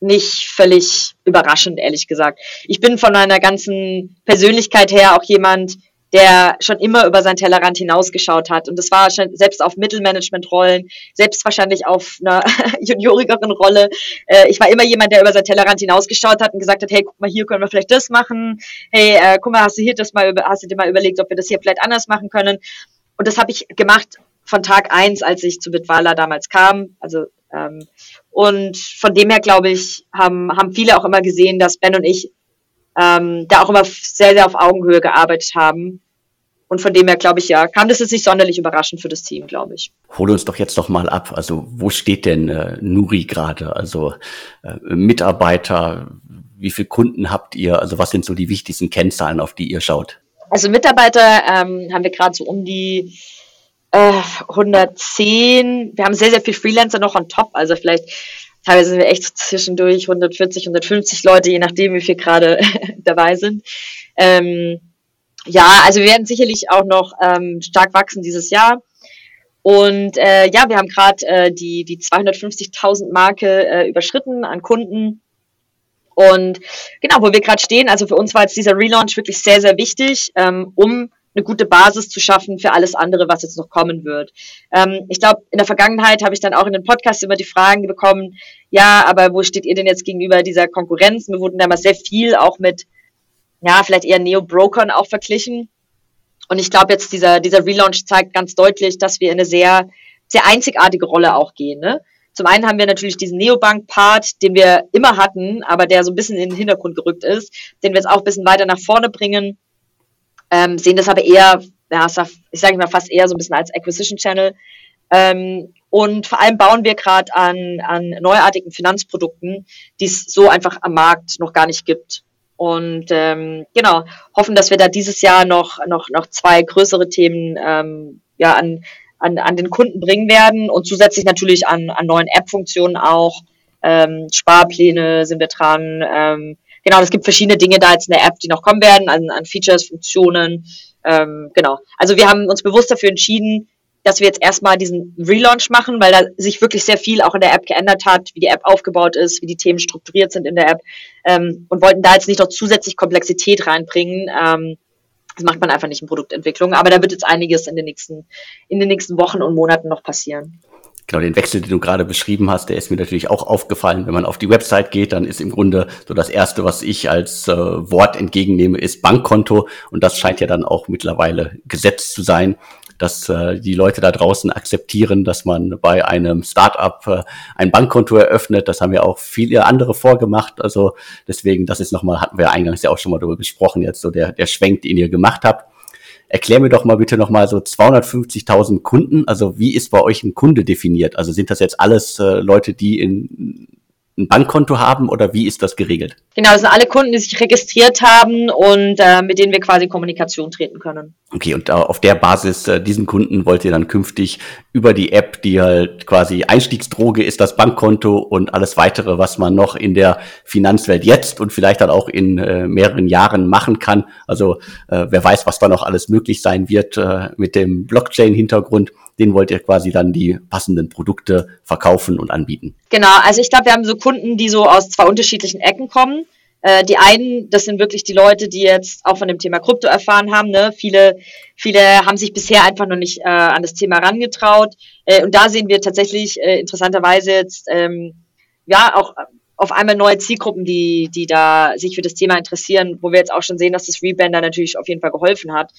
nicht völlig überraschend, ehrlich gesagt. Ich bin von meiner ganzen Persönlichkeit her auch jemand, der schon immer über seinen Tellerrand hinausgeschaut hat. Und das war schon selbst auf Mittelmanagement-Rollen, selbst wahrscheinlich auf einer (laughs) juniorigeren Rolle. Äh, ich war immer jemand, der über seinen Tellerrand hinausgeschaut hat und gesagt hat, hey, guck mal, hier können wir vielleicht das machen. Hey, äh, guck mal, hast du hier das mal, hast du dir mal überlegt, ob wir das hier vielleicht anders machen können? Und das habe ich gemacht von Tag eins, als ich zu Bitwala damals kam. Also ähm, und von dem her glaube ich, haben, haben viele auch immer gesehen, dass Ben und ich ähm, da auch immer sehr, sehr auf Augenhöhe gearbeitet haben. Und von dem her glaube ich ja, kam das jetzt nicht sonderlich überraschend für das Team, glaube ich. Hol uns doch jetzt noch mal ab. Also wo steht denn äh, Nuri gerade? Also äh, Mitarbeiter, wie viele Kunden habt ihr? Also was sind so die wichtigsten Kennzahlen, auf die ihr schaut? Also Mitarbeiter ähm, haben wir gerade so um die äh, 110. Wir haben sehr, sehr viel Freelancer noch on top. Also vielleicht teilweise sind wir echt zwischendurch 140, 150 Leute, je nachdem, wie viel gerade (laughs) dabei sind. Ähm, ja, also wir werden sicherlich auch noch ähm, stark wachsen dieses Jahr. Und äh, ja, wir haben gerade äh, die, die 250.000 Marke äh, überschritten an Kunden. Und genau, wo wir gerade stehen, also für uns war jetzt dieser Relaunch wirklich sehr, sehr wichtig, ähm, um eine gute Basis zu schaffen für alles andere, was jetzt noch kommen wird. Ähm, ich glaube, in der Vergangenheit habe ich dann auch in den Podcasts immer die Fragen bekommen, ja, aber wo steht ihr denn jetzt gegenüber dieser Konkurrenz? Mir wurden damals sehr viel auch mit, ja, vielleicht eher Neo-Brokern auch verglichen. Und ich glaube jetzt, dieser, dieser Relaunch zeigt ganz deutlich, dass wir in eine sehr, sehr einzigartige Rolle auch gehen. Ne? Zum einen haben wir natürlich diesen Neobank-Part, den wir immer hatten, aber der so ein bisschen in den Hintergrund gerückt ist, den wir jetzt auch ein bisschen weiter nach vorne bringen ähm, sehen das aber eher, ja, ich sage mal fast eher so ein bisschen als Acquisition Channel. Ähm, und vor allem bauen wir gerade an, an neuartigen Finanzprodukten, die es so einfach am Markt noch gar nicht gibt. Und ähm, genau, hoffen, dass wir da dieses Jahr noch, noch, noch zwei größere Themen ähm, ja, an, an, an den Kunden bringen werden und zusätzlich natürlich an, an neuen App-Funktionen auch. Ähm, Sparpläne sind wir dran, ähm, genau, es gibt verschiedene Dinge da jetzt in der App, die noch kommen werden, an, an Features, Funktionen. Ähm, genau. Also wir haben uns bewusst dafür entschieden, dass wir jetzt erstmal diesen Relaunch machen, weil da sich wirklich sehr viel auch in der App geändert hat, wie die App aufgebaut ist, wie die Themen strukturiert sind in der App ähm, und wollten da jetzt nicht noch zusätzlich Komplexität reinbringen. Ähm, das macht man einfach nicht in Produktentwicklung, aber da wird jetzt einiges in den nächsten, in den nächsten Wochen und Monaten noch passieren. Genau, den Wechsel, den du gerade beschrieben hast, der ist mir natürlich auch aufgefallen. Wenn man auf die Website geht, dann ist im Grunde so das Erste, was ich als äh, Wort entgegennehme, ist Bankkonto. Und das scheint ja dann auch mittlerweile gesetzt zu sein, dass äh, die Leute da draußen akzeptieren, dass man bei einem Startup äh, ein Bankkonto eröffnet. Das haben ja auch viele andere vorgemacht. Also deswegen, das ist nochmal, hatten wir eingangs ja auch schon mal darüber gesprochen, jetzt so der, der Schwenk, den ihr gemacht habt. Erklär mir doch mal bitte nochmal so 250.000 Kunden. Also wie ist bei euch ein Kunde definiert? Also sind das jetzt alles äh, Leute, die in ein Bankkonto haben oder wie ist das geregelt? Genau, das sind alle Kunden, die sich registriert haben und äh, mit denen wir quasi in Kommunikation treten können. Okay, und auf der Basis äh, diesen Kunden wollt ihr dann künftig über die App, die halt quasi Einstiegsdroge ist, das Bankkonto und alles weitere, was man noch in der Finanzwelt jetzt und vielleicht dann auch in äh, mehreren Jahren machen kann. Also äh, wer weiß, was da noch alles möglich sein wird äh, mit dem Blockchain-Hintergrund den wollt ihr quasi dann die passenden Produkte verkaufen und anbieten. Genau, also ich glaube, wir haben so Kunden, die so aus zwei unterschiedlichen Ecken kommen. Äh, die einen, das sind wirklich die Leute, die jetzt auch von dem Thema Krypto erfahren haben. Ne? Viele, viele haben sich bisher einfach noch nicht äh, an das Thema rangetraut. Äh, und da sehen wir tatsächlich äh, interessanterweise jetzt ähm, ja auch auf einmal neue Zielgruppen, die, die da sich für das Thema interessieren, wo wir jetzt auch schon sehen, dass das Reband da natürlich auf jeden Fall geholfen hat.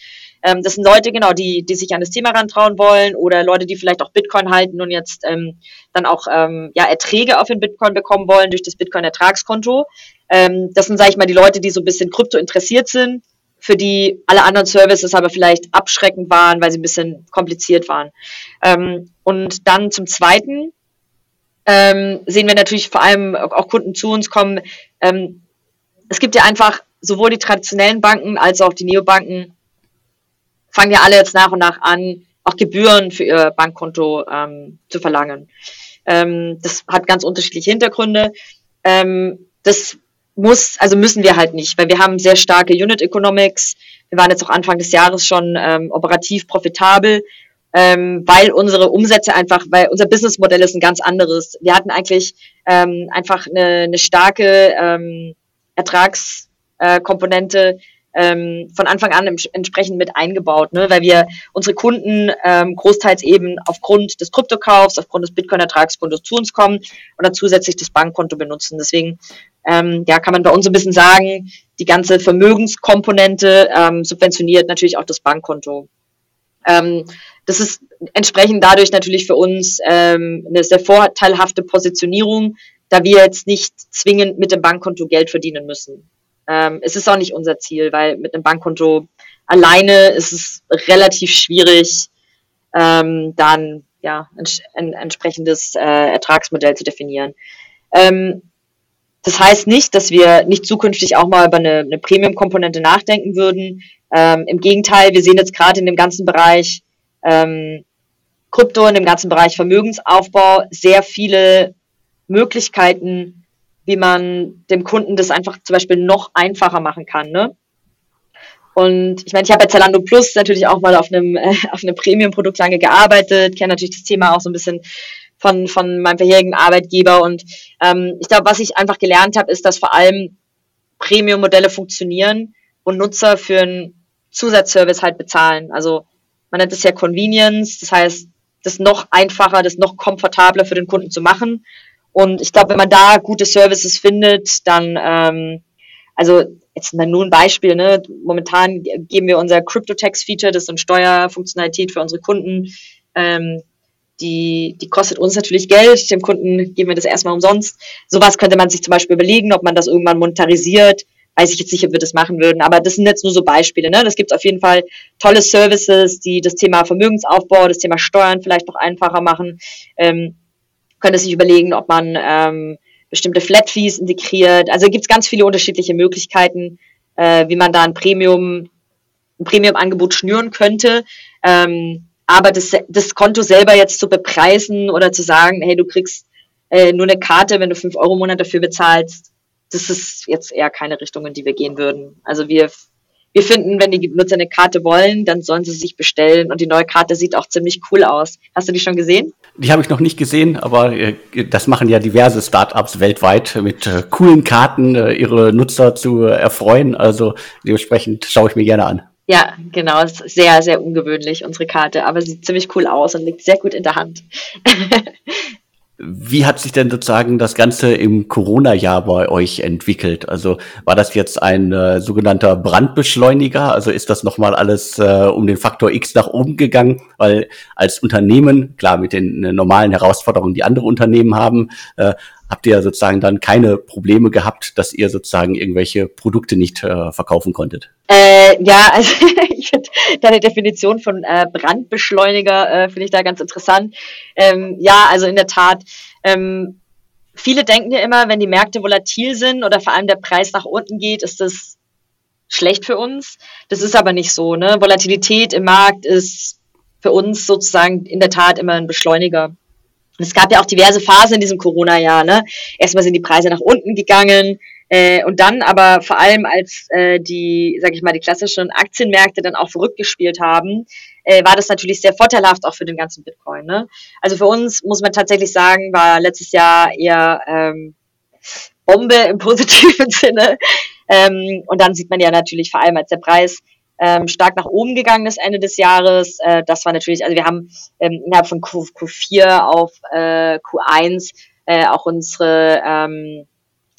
Ähm, das sind Leute, genau, die, die sich an das Thema rantrauen wollen oder Leute, die vielleicht auch Bitcoin halten und jetzt ähm, dann auch ähm, ja, Erträge auf den Bitcoin bekommen wollen durch das Bitcoin-Ertragskonto. Ähm, das sind, sage ich mal, die Leute, die so ein bisschen Krypto interessiert sind, für die alle anderen Services aber vielleicht abschreckend waren, weil sie ein bisschen kompliziert waren. Ähm, und dann zum Zweiten ähm, sehen wir natürlich vor allem auch Kunden zu uns kommen. Ähm, es gibt ja einfach sowohl die traditionellen Banken als auch die Neobanken fangen ja alle jetzt nach und nach an, auch Gebühren für ihr Bankkonto ähm, zu verlangen. Ähm, das hat ganz unterschiedliche Hintergründe. Ähm, das muss, also müssen wir halt nicht, weil wir haben sehr starke Unit Economics. Wir waren jetzt auch Anfang des Jahres schon ähm, operativ profitabel, ähm, weil unsere Umsätze einfach, weil unser Businessmodell ist ein ganz anderes. Wir hatten eigentlich ähm, einfach eine, eine starke ähm, Ertragskomponente, ähm, von Anfang an entsprechend mit eingebaut, ne? weil wir unsere Kunden ähm, großteils eben aufgrund des Kryptokaufs, aufgrund des Bitcoin-Ertragskontos zu uns kommen und dann zusätzlich das Bankkonto benutzen. Deswegen ähm, ja, kann man bei uns ein bisschen sagen, die ganze Vermögenskomponente ähm, subventioniert natürlich auch das Bankkonto. Ähm, das ist entsprechend dadurch natürlich für uns ähm, eine sehr vorteilhafte Positionierung, da wir jetzt nicht zwingend mit dem Bankkonto Geld verdienen müssen. Ähm, es ist auch nicht unser Ziel, weil mit einem Bankkonto alleine ist es relativ schwierig, ähm, dann ja ein, entsprechendes äh, Ertragsmodell zu definieren. Ähm, das heißt nicht, dass wir nicht zukünftig auch mal über eine, eine Premium-Komponente nachdenken würden. Ähm, Im Gegenteil, wir sehen jetzt gerade in dem ganzen Bereich ähm, Krypto, in dem ganzen Bereich Vermögensaufbau sehr viele Möglichkeiten, wie man dem Kunden das einfach zum Beispiel noch einfacher machen kann. Ne? Und ich meine, ich habe bei Zalando Plus natürlich auch mal auf einem, äh, (laughs) auf einem Premium-Produkt lange gearbeitet, kenne natürlich das Thema auch so ein bisschen von, von meinem vorherigen Arbeitgeber. Und ähm, ich glaube, was ich einfach gelernt habe, ist, dass vor allem Premium-Modelle funktionieren und Nutzer für ein Zusatzservice halt bezahlen. Also man nennt es ja Convenience, das heißt, das noch einfacher, das noch komfortabler für den Kunden zu machen. Und ich glaube, wenn man da gute Services findet, dann, ähm, also jetzt mal nur ein Beispiel, ne? momentan geben wir unser Crypto-Tax-Feature, das ist eine Steuerfunktionalität für unsere Kunden, ähm, die, die kostet uns natürlich Geld, dem Kunden geben wir das erstmal umsonst. Sowas könnte man sich zum Beispiel überlegen, ob man das irgendwann monetarisiert. Weiß ich jetzt nicht, ob wir das machen würden, aber das sind jetzt nur so Beispiele. Ne? Das gibt auf jeden Fall tolle Services, die das Thema Vermögensaufbau, das Thema Steuern vielleicht noch einfacher machen. Ähm, könnte sich überlegen, ob man ähm, bestimmte Flat Fees integriert. Also gibt es ganz viele unterschiedliche Möglichkeiten, äh, wie man da ein Premium, ein Premium-Angebot schnüren könnte. Ähm, aber das, das Konto selber jetzt zu bepreisen oder zu sagen, hey, du kriegst äh, nur eine Karte, wenn du fünf Euro im Monat dafür bezahlst, das ist jetzt eher keine Richtung, in die wir gehen würden. Also wir, wir finden, wenn die Nutzer eine Karte wollen, dann sollen sie sich bestellen und die neue Karte sieht auch ziemlich cool aus. Hast du die schon gesehen? Die habe ich noch nicht gesehen, aber äh, das machen ja diverse Startups weltweit mit äh, coolen Karten, äh, ihre Nutzer zu erfreuen. Also dementsprechend schaue ich mir gerne an. Ja, genau. Es ist sehr, sehr ungewöhnlich, unsere Karte, aber sieht ziemlich cool aus und liegt sehr gut in der Hand. (laughs) Wie hat sich denn sozusagen das Ganze im Corona-Jahr bei euch entwickelt? Also war das jetzt ein äh, sogenannter Brandbeschleuniger? Also ist das nochmal alles äh, um den Faktor X nach oben gegangen? Weil als Unternehmen, klar mit den äh, normalen Herausforderungen, die andere Unternehmen haben, äh, habt ihr sozusagen dann keine Probleme gehabt, dass ihr sozusagen irgendwelche Produkte nicht äh, verkaufen konntet? Äh, ja, also (laughs) ich finde deine Definition von äh, Brandbeschleuniger äh, finde ich da ganz interessant. Ähm, ja, also in der Tat. Ähm, viele denken ja immer, wenn die Märkte volatil sind oder vor allem der Preis nach unten geht, ist das schlecht für uns. Das ist aber nicht so. Ne? Volatilität im Markt ist für uns sozusagen in der Tat immer ein Beschleuniger. Es gab ja auch diverse Phasen in diesem Corona-Jahr. Ne? Erstmal sind die Preise nach unten gegangen äh, und dann aber vor allem, als äh, die, sag ich mal, die klassischen Aktienmärkte dann auch verrückt gespielt haben, äh, war das natürlich sehr vorteilhaft auch für den ganzen Bitcoin. Ne? Also für uns muss man tatsächlich sagen, war letztes Jahr eher ähm, Bombe im positiven (laughs) Sinne. Ähm, und dann sieht man ja natürlich vor allem, als der Preis ähm, stark nach oben gegangen ist Ende des Jahres. Äh, das war natürlich, also wir haben ähm, innerhalb von Q, Q4 auf äh, Q1 äh, auch unsere ähm,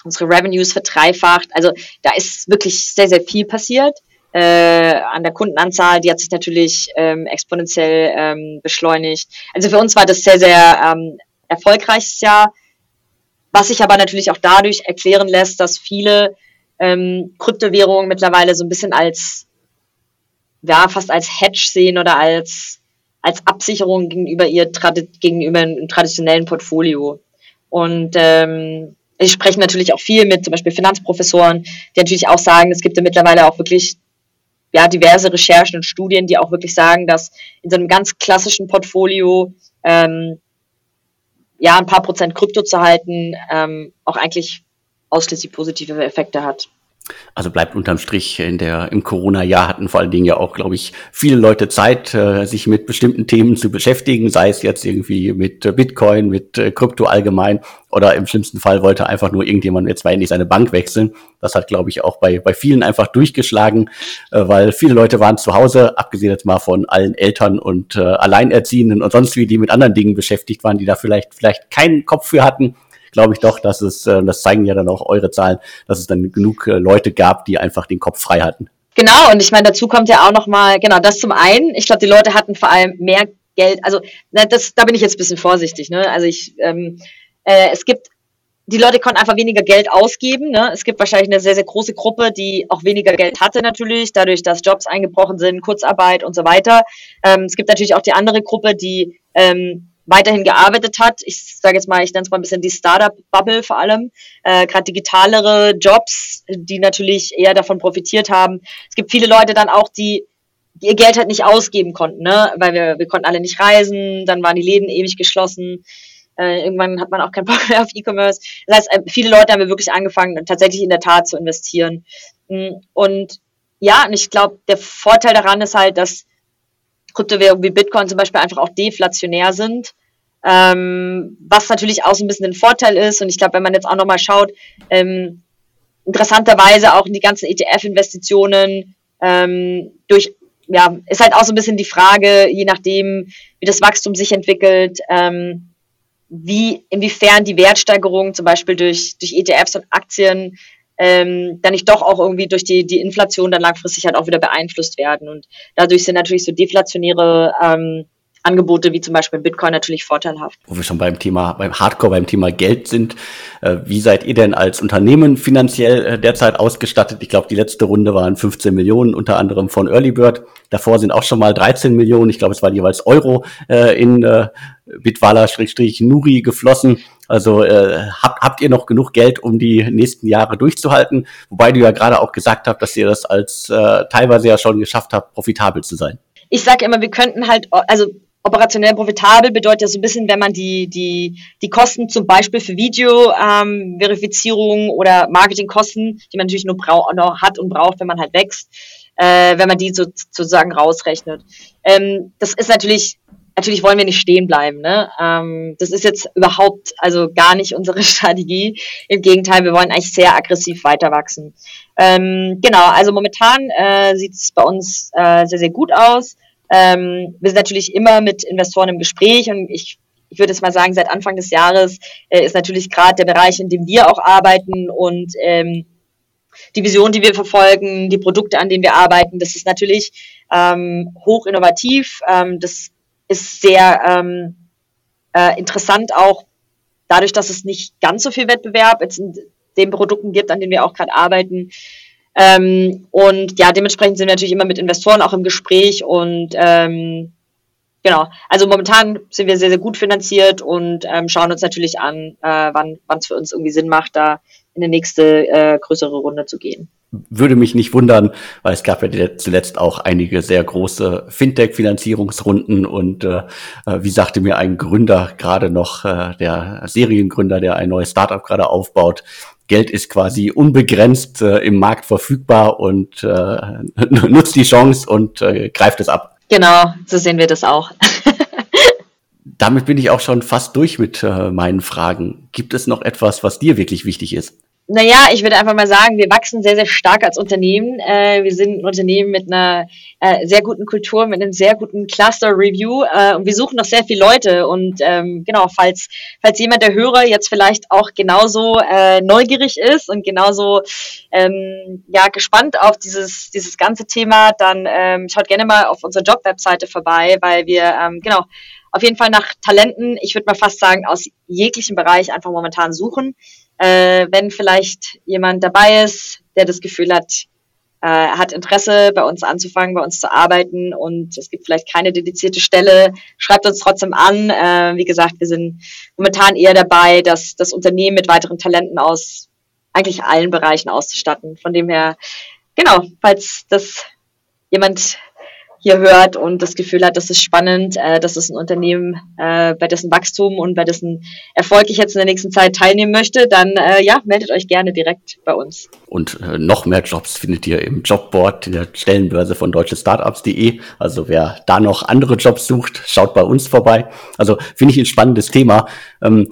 unsere Revenues verdreifacht. Also da ist wirklich sehr, sehr viel passiert. Äh, an der Kundenanzahl, die hat sich natürlich ähm, exponentiell ähm, beschleunigt. Also für uns war das sehr, sehr ähm, erfolgreiches Jahr, was sich aber natürlich auch dadurch erklären lässt, dass viele ähm, Kryptowährungen mittlerweile so ein bisschen als ja, fast als Hedge sehen oder als, als Absicherung gegenüber ihr gegenüber einem traditionellen Portfolio. Und ähm, ich spreche natürlich auch viel mit zum Beispiel Finanzprofessoren, die natürlich auch sagen, es gibt ja mittlerweile auch wirklich ja, diverse Recherchen und Studien, die auch wirklich sagen, dass in so einem ganz klassischen Portfolio ähm, ja ein paar Prozent Krypto zu halten ähm, auch eigentlich ausschließlich positive Effekte hat. Also bleibt unterm Strich in der, im Corona-Jahr hatten vor allen Dingen ja auch, glaube ich, viele Leute Zeit, äh, sich mit bestimmten Themen zu beschäftigen, sei es jetzt irgendwie mit äh, Bitcoin, mit äh, Krypto allgemein oder im schlimmsten Fall wollte einfach nur irgendjemand jetzt mal endlich seine Bank wechseln. Das hat, glaube ich, auch bei, bei vielen einfach durchgeschlagen, weil viele Leute waren zu Hause, abgesehen jetzt mal von allen Eltern und Alleinerziehenden und sonst wie, die mit anderen Dingen beschäftigt waren, die da vielleicht, vielleicht keinen Kopf für hatten glaube ich doch, dass es, äh, das zeigen ja dann auch eure Zahlen, dass es dann genug äh, Leute gab, die einfach den Kopf frei hatten. Genau, und ich meine, dazu kommt ja auch nochmal, genau, das zum einen. Ich glaube, die Leute hatten vor allem mehr Geld, also na, das, da bin ich jetzt ein bisschen vorsichtig. Ne? Also ich, ähm, äh, es gibt die Leute konnten einfach weniger Geld ausgeben. Ne? Es gibt wahrscheinlich eine sehr, sehr große Gruppe, die auch weniger Geld hatte natürlich, dadurch, dass Jobs eingebrochen sind, Kurzarbeit und so weiter. Ähm, es gibt natürlich auch die andere Gruppe, die ähm, weiterhin gearbeitet hat. Ich sage jetzt mal, ich nenne es mal ein bisschen die Startup-Bubble vor allem. Äh, Gerade digitalere Jobs, die natürlich eher davon profitiert haben. Es gibt viele Leute dann auch, die ihr Geld halt nicht ausgeben konnten, ne? weil wir, wir konnten alle nicht reisen, dann waren die Läden ewig geschlossen. Äh, irgendwann hat man auch keinen (laughs) Bock mehr auf E-Commerce. Das heißt, äh, viele Leute haben wir wirklich angefangen, tatsächlich in der Tat zu investieren. Mm, und ja, und ich glaube, der Vorteil daran ist halt, dass Kryptowährungen wie Bitcoin zum Beispiel einfach auch deflationär sind. Ähm, was natürlich auch so ein bisschen ein Vorteil ist. Und ich glaube, wenn man jetzt auch nochmal schaut, ähm, interessanterweise auch in die ganzen ETF-Investitionen, ähm, durch, ja, ist halt auch so ein bisschen die Frage, je nachdem, wie das Wachstum sich entwickelt, ähm, wie, inwiefern die Wertsteigerung zum Beispiel durch, durch ETFs und Aktien ähm, dann nicht doch auch irgendwie durch die, die Inflation dann langfristig halt auch wieder beeinflusst werden. Und dadurch sind natürlich so deflationäre ähm, Angebote wie zum Beispiel Bitcoin natürlich vorteilhaft. Wo wir schon beim Thema, beim Hardcore, beim Thema Geld sind. Äh, wie seid ihr denn als Unternehmen finanziell äh, derzeit ausgestattet? Ich glaube, die letzte Runde waren 15 Millionen, unter anderem von Early Bird. Davor sind auch schon mal 13 Millionen. Ich glaube, es waren jeweils Euro äh, in äh, Bitwala-Nuri geflossen. Also äh, habt, habt ihr noch genug Geld, um die nächsten Jahre durchzuhalten? Wobei du ja gerade auch gesagt habt, dass ihr das als äh, teilweise ja schon geschafft habt, profitabel zu sein. Ich sage immer, wir könnten halt, also operationell profitabel bedeutet ja so ein bisschen, wenn man die, die, die Kosten zum Beispiel für Video-Verifizierung ähm, oder Marketingkosten, die man natürlich nur noch hat und braucht, wenn man halt wächst, äh, wenn man die so, sozusagen rausrechnet. Ähm, das ist natürlich, natürlich wollen wir nicht stehen bleiben. Ne? Ähm, das ist jetzt überhaupt also gar nicht unsere (laughs) Strategie. Im Gegenteil, wir wollen eigentlich sehr aggressiv weiter wachsen. Ähm, genau, also momentan äh, sieht es bei uns äh, sehr, sehr gut aus. Ähm, wir sind natürlich immer mit Investoren im Gespräch und ich, ich würde jetzt mal sagen, seit Anfang des Jahres äh, ist natürlich gerade der Bereich, in dem wir auch arbeiten und ähm, die Vision, die wir verfolgen, die Produkte, an denen wir arbeiten, das ist natürlich ähm, hoch innovativ. Ähm, das ist sehr ähm, äh, interessant auch dadurch, dass es nicht ganz so viel Wettbewerb jetzt in den Produkten gibt, an denen wir auch gerade arbeiten. Ähm, und ja, dementsprechend sind wir natürlich immer mit Investoren auch im Gespräch und ähm, genau, also momentan sind wir sehr, sehr gut finanziert und ähm, schauen uns natürlich an, äh, wann es für uns irgendwie Sinn macht, da in die nächste äh, größere Runde zu gehen. Würde mich nicht wundern, weil es gab ja zuletzt auch einige sehr große Fintech-Finanzierungsrunden und äh, äh, wie sagte mir ein Gründer gerade noch, äh, der Seriengründer, der ein neues Startup gerade aufbaut, Geld ist quasi unbegrenzt äh, im Markt verfügbar und äh, (laughs) nutzt die Chance und äh, greift es ab. Genau, so sehen wir das auch. (laughs) Damit bin ich auch schon fast durch mit äh, meinen Fragen. Gibt es noch etwas, was dir wirklich wichtig ist? Naja, ich würde einfach mal sagen, wir wachsen sehr, sehr stark als Unternehmen. Äh, wir sind ein Unternehmen mit einer äh, sehr guten Kultur, mit einem sehr guten Cluster-Review äh, und wir suchen noch sehr viele Leute. Und ähm, genau, falls, falls jemand der Hörer jetzt vielleicht auch genauso äh, neugierig ist und genauso ähm, ja, gespannt auf dieses, dieses ganze Thema, dann ähm, schaut gerne mal auf unserer Job-Webseite vorbei, weil wir ähm, genau auf jeden Fall nach Talenten, ich würde mal fast sagen, aus jeglichem Bereich einfach momentan suchen. Äh, wenn vielleicht jemand dabei ist, der das Gefühl hat, äh, hat Interesse, bei uns anzufangen, bei uns zu arbeiten und es gibt vielleicht keine dedizierte Stelle, schreibt uns trotzdem an. Äh, wie gesagt, wir sind momentan eher dabei, dass das Unternehmen mit weiteren Talenten aus eigentlich allen Bereichen auszustatten. Von dem her, genau, falls das jemand hier hört und das Gefühl hat, das ist spannend, äh, das ist ein Unternehmen, äh, bei dessen Wachstum und bei dessen Erfolg ich jetzt in der nächsten Zeit teilnehmen möchte, dann äh, ja, meldet euch gerne direkt bei uns. Und äh, noch mehr Jobs findet ihr im Jobboard der Stellenbörse von deutschestartups.de. Also wer da noch andere Jobs sucht, schaut bei uns vorbei. Also finde ich ein spannendes Thema. Ähm,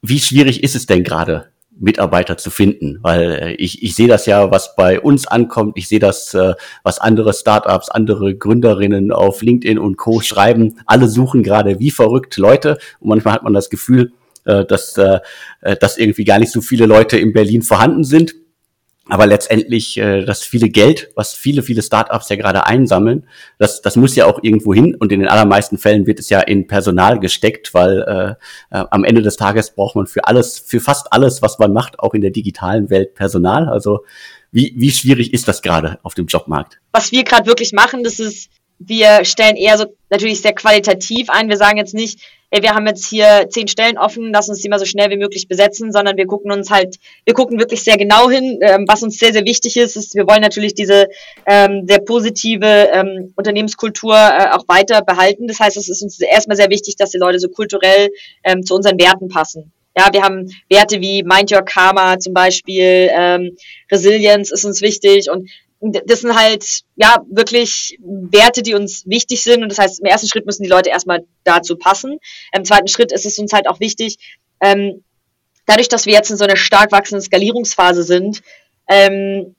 wie schwierig ist es denn gerade, Mitarbeiter zu finden, weil äh, ich, ich sehe das ja, was bei uns ankommt, ich sehe das, äh, was andere Startups, andere Gründerinnen auf LinkedIn und Co. schreiben, alle suchen gerade wie verrückt Leute. Und manchmal hat man das Gefühl, äh, dass, dass irgendwie gar nicht so viele Leute in Berlin vorhanden sind aber letztendlich äh, das viele Geld, was viele, viele Startups ja gerade einsammeln, das, das muss ja auch irgendwo hin. Und in den allermeisten Fällen wird es ja in Personal gesteckt, weil äh, äh, am Ende des Tages braucht man für alles, für fast alles, was man macht, auch in der digitalen Welt Personal. Also wie, wie schwierig ist das gerade auf dem Jobmarkt? Was wir gerade wirklich machen, das ist, wir stellen eher so natürlich sehr qualitativ ein. Wir sagen jetzt nicht, wir haben jetzt hier zehn Stellen offen, lass uns die mal so schnell wie möglich besetzen, sondern wir gucken uns halt, wir gucken wirklich sehr genau hin. Ähm, was uns sehr, sehr wichtig ist, ist, wir wollen natürlich diese ähm, sehr positive ähm, Unternehmenskultur äh, auch weiter behalten. Das heißt, es ist uns erstmal sehr wichtig, dass die Leute so kulturell ähm, zu unseren Werten passen. Ja, wir haben Werte wie Mind Your Karma zum Beispiel, ähm, Resilience ist uns wichtig und das sind halt ja wirklich Werte, die uns wichtig sind. Und das heißt, im ersten Schritt müssen die Leute erstmal dazu passen. Im zweiten Schritt ist es uns halt auch wichtig, ähm, dadurch, dass wir jetzt in so einer stark wachsenden Skalierungsphase sind, ähm,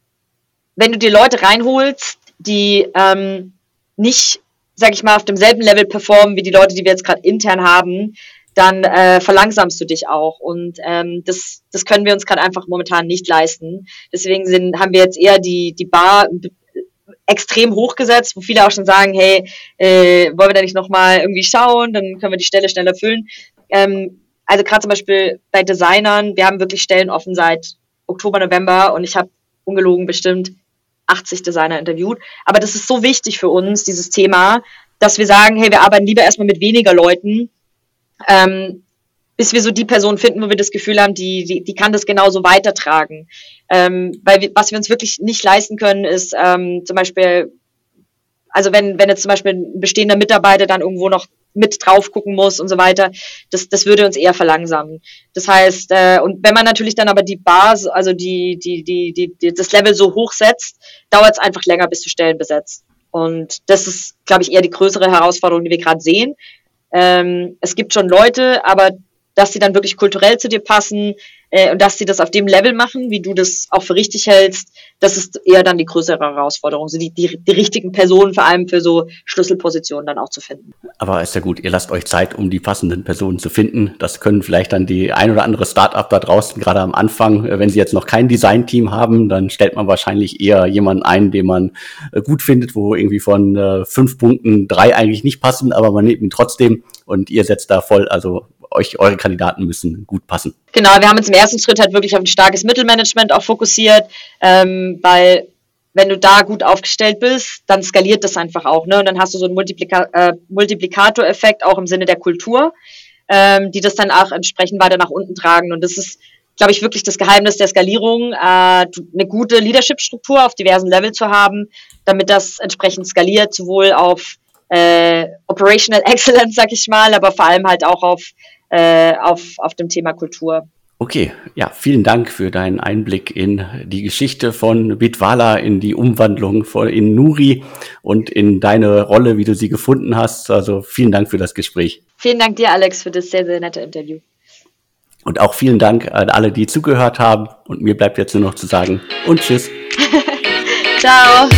wenn du die Leute reinholst, die ähm, nicht, sag ich mal, auf demselben Level performen wie die Leute, die wir jetzt gerade intern haben, dann äh, verlangsamst du dich auch. Und ähm, das, das können wir uns gerade einfach momentan nicht leisten. Deswegen sind, haben wir jetzt eher die, die Bar extrem hochgesetzt, wo viele auch schon sagen, hey, äh, wollen wir da nicht nochmal irgendwie schauen, dann können wir die Stelle schneller füllen. Ähm, also gerade zum Beispiel bei Designern, wir haben wirklich Stellen offen seit Oktober, November und ich habe ungelogen bestimmt 80 Designer interviewt. Aber das ist so wichtig für uns, dieses Thema, dass wir sagen, hey, wir arbeiten lieber erstmal mit weniger Leuten, ähm, bis wir so die Person finden, wo wir das Gefühl haben, die, die, die kann das genauso weitertragen. Ähm, weil wir, was wir uns wirklich nicht leisten können, ist ähm, zum Beispiel, also wenn, wenn jetzt zum Beispiel ein bestehender Mitarbeiter dann irgendwo noch mit drauf gucken muss und so weiter, das, das würde uns eher verlangsamen. Das heißt, äh, und wenn man natürlich dann aber die Bars, also die, die, die, die, die das Level so hoch setzt, dauert es einfach länger, bis du Stellen besetzt. Und das ist, glaube ich, eher die größere Herausforderung, die wir gerade sehen. Ähm, es gibt schon Leute, aber dass sie dann wirklich kulturell zu dir passen, äh, und dass sie das auf dem Level machen, wie du das auch für richtig hältst, das ist eher dann die größere Herausforderung, so die, die, die richtigen Personen vor allem für so Schlüsselpositionen dann auch zu finden. Aber ist ja gut, ihr lasst euch Zeit, um die passenden Personen zu finden. Das können vielleicht dann die ein oder andere Startup da draußen, gerade am Anfang, äh, wenn sie jetzt noch kein Designteam haben, dann stellt man wahrscheinlich eher jemanden ein, den man äh, gut findet, wo irgendwie von äh, fünf Punkten drei eigentlich nicht passen, aber man nimmt ihn trotzdem und ihr setzt da voll, also euch, eure Kandidaten müssen gut passen. Genau, wir haben uns im ersten Schritt halt wirklich auf ein starkes Mittelmanagement auch fokussiert, ähm, weil wenn du da gut aufgestellt bist, dann skaliert das einfach auch. Ne? Und dann hast du so einen Multiplika äh, Multiplikatoreffekt auch im Sinne der Kultur, ähm, die das dann auch entsprechend weiter nach unten tragen. Und das ist, glaube ich, wirklich das Geheimnis der Skalierung, äh, eine gute Leadership-Struktur auf diversen Level zu haben, damit das entsprechend skaliert, sowohl auf äh, Operational Excellence, sag ich mal, aber vor allem halt auch auf äh, auf, auf dem Thema Kultur. Okay, ja, vielen Dank für deinen Einblick in die Geschichte von Bitwala, in die Umwandlung von in Nuri und in deine Rolle, wie du sie gefunden hast. Also vielen Dank für das Gespräch. Vielen Dank dir, Alex, für das sehr, sehr nette Interview. Und auch vielen Dank an alle, die zugehört haben. Und mir bleibt jetzt nur noch zu sagen und tschüss. (laughs) Ciao.